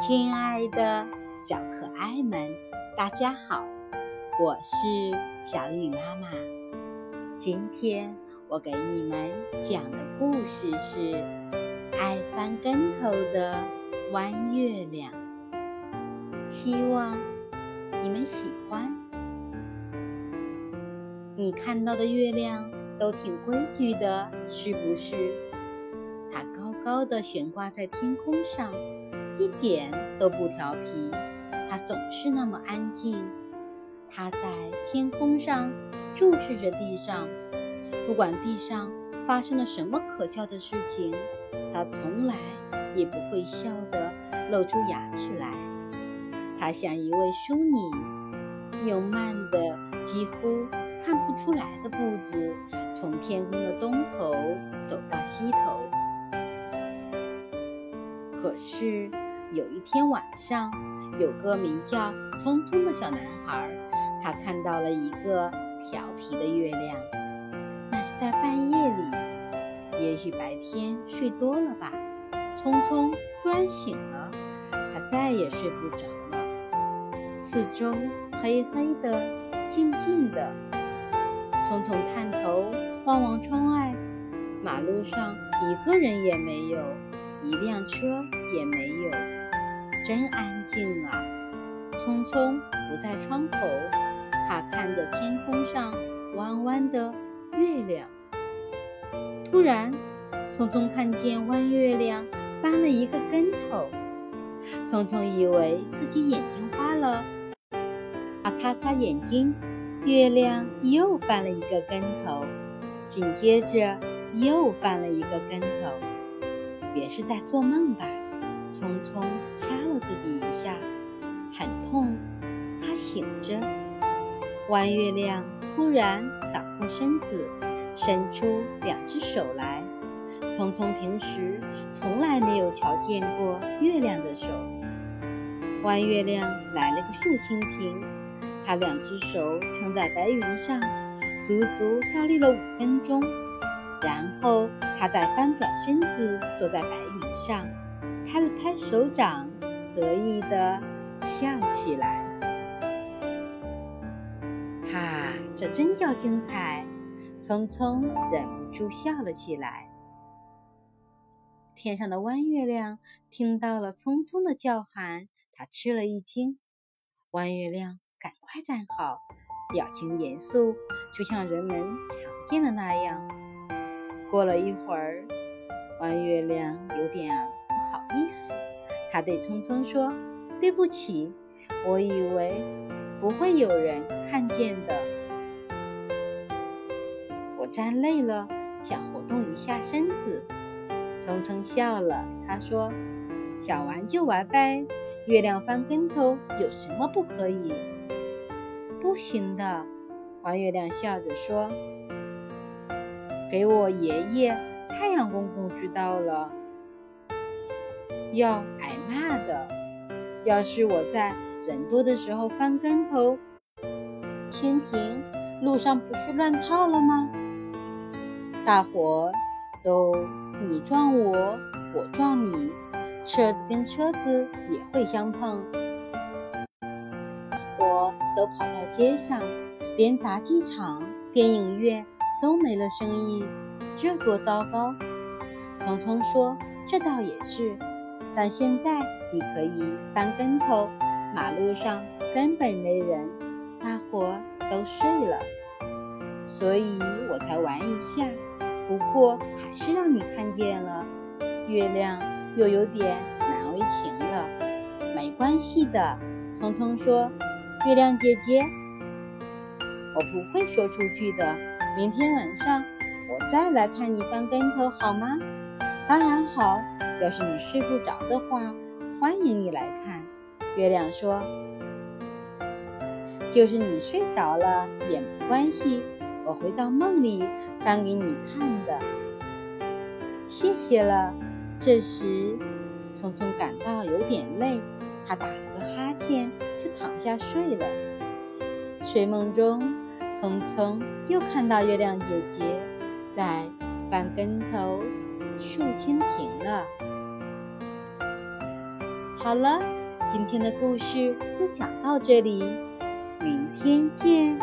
亲爱的小可爱们，大家好，我是小雨妈妈。今天我给你们讲的故事是《爱翻跟头的弯月亮》，希望你们喜欢。你看到的月亮都挺规矩的，是不是？它高高的悬挂在天空上。一点都不调皮，它总是那么安静。它在天空上注视着地上，不管地上发生了什么可笑的事情，它从来也不会笑得露出牙齿来。它像一位淑女，用慢的几乎看不出来的步子，从天空的东头走到西头。可是。有一天晚上，有个名叫聪聪的小男孩，他看到了一个调皮的月亮。那是在半夜里，也许白天睡多了吧。聪聪突然醒了，他再也睡不着了。四周黑黑的，静静的。聪聪探头望望窗外，马路上一个人也没有，一辆车也没有。真安静啊！匆匆伏在窗口，他看着天空上弯弯的月亮。突然，匆匆看见弯月亮翻了一个跟头。匆匆以为自己眼睛花了，他擦擦眼睛，月亮又翻了一个跟头，紧接着又翻了一个跟头。别是在做梦吧？匆匆掐了自己一下，很痛。他醒着，弯月亮突然倒过身子，伸出两只手来。匆匆平时从来没有瞧见过月亮的手。弯月亮来了个竖蜻蜓，他两只手撑在白云上，足足倒立了五分钟，然后他再翻转身子，坐在白云上。拍了拍手掌，得意地笑起来。哈，这真叫精彩！匆匆忍不住笑了起来。天上的弯月亮听到了匆匆的叫喊，他吃了一惊。弯月亮赶快站好，表情严肃，就像人们常见的那样。过了一会儿，弯月亮有点儿。意思，他对匆匆说：“对不起，我以为不会有人看见的。我站累了，想活动一下身子。”聪聪笑了，他说：“想玩就玩呗，月亮翻跟头有什么不可以？”“不行的。”黄月亮笑着说：“给我爷爷太阳公公知道了。”要挨骂的。要是我在人多的时候翻跟头，蜻蜓路上不是乱套了吗？大伙都你撞我，我撞你，车子跟车子也会相碰。我都跑到街上，连杂技场、电影院都没了生意，这多糟糕！匆匆说：“这倒也是。”但现在你可以翻跟头，马路上根本没人，大伙都睡了，所以我才玩一下。不过还是让你看见了，月亮又有点难为情了。没关系的，聪聪说：“月亮姐姐，我不会说出去的。明天晚上我再来看你翻跟头，好吗？”当然好。要是你睡不着的话，欢迎你来看。月亮说：“就是你睡着了也没关系，我会到梦里翻给你看的。”谢谢了。这时，匆匆感到有点累，他打了个哈欠，就躺下睡了。睡梦中，匆匆又看到月亮姐姐在翻跟头、竖蜻蜓了。好了，今天的故事就讲到这里，明天见。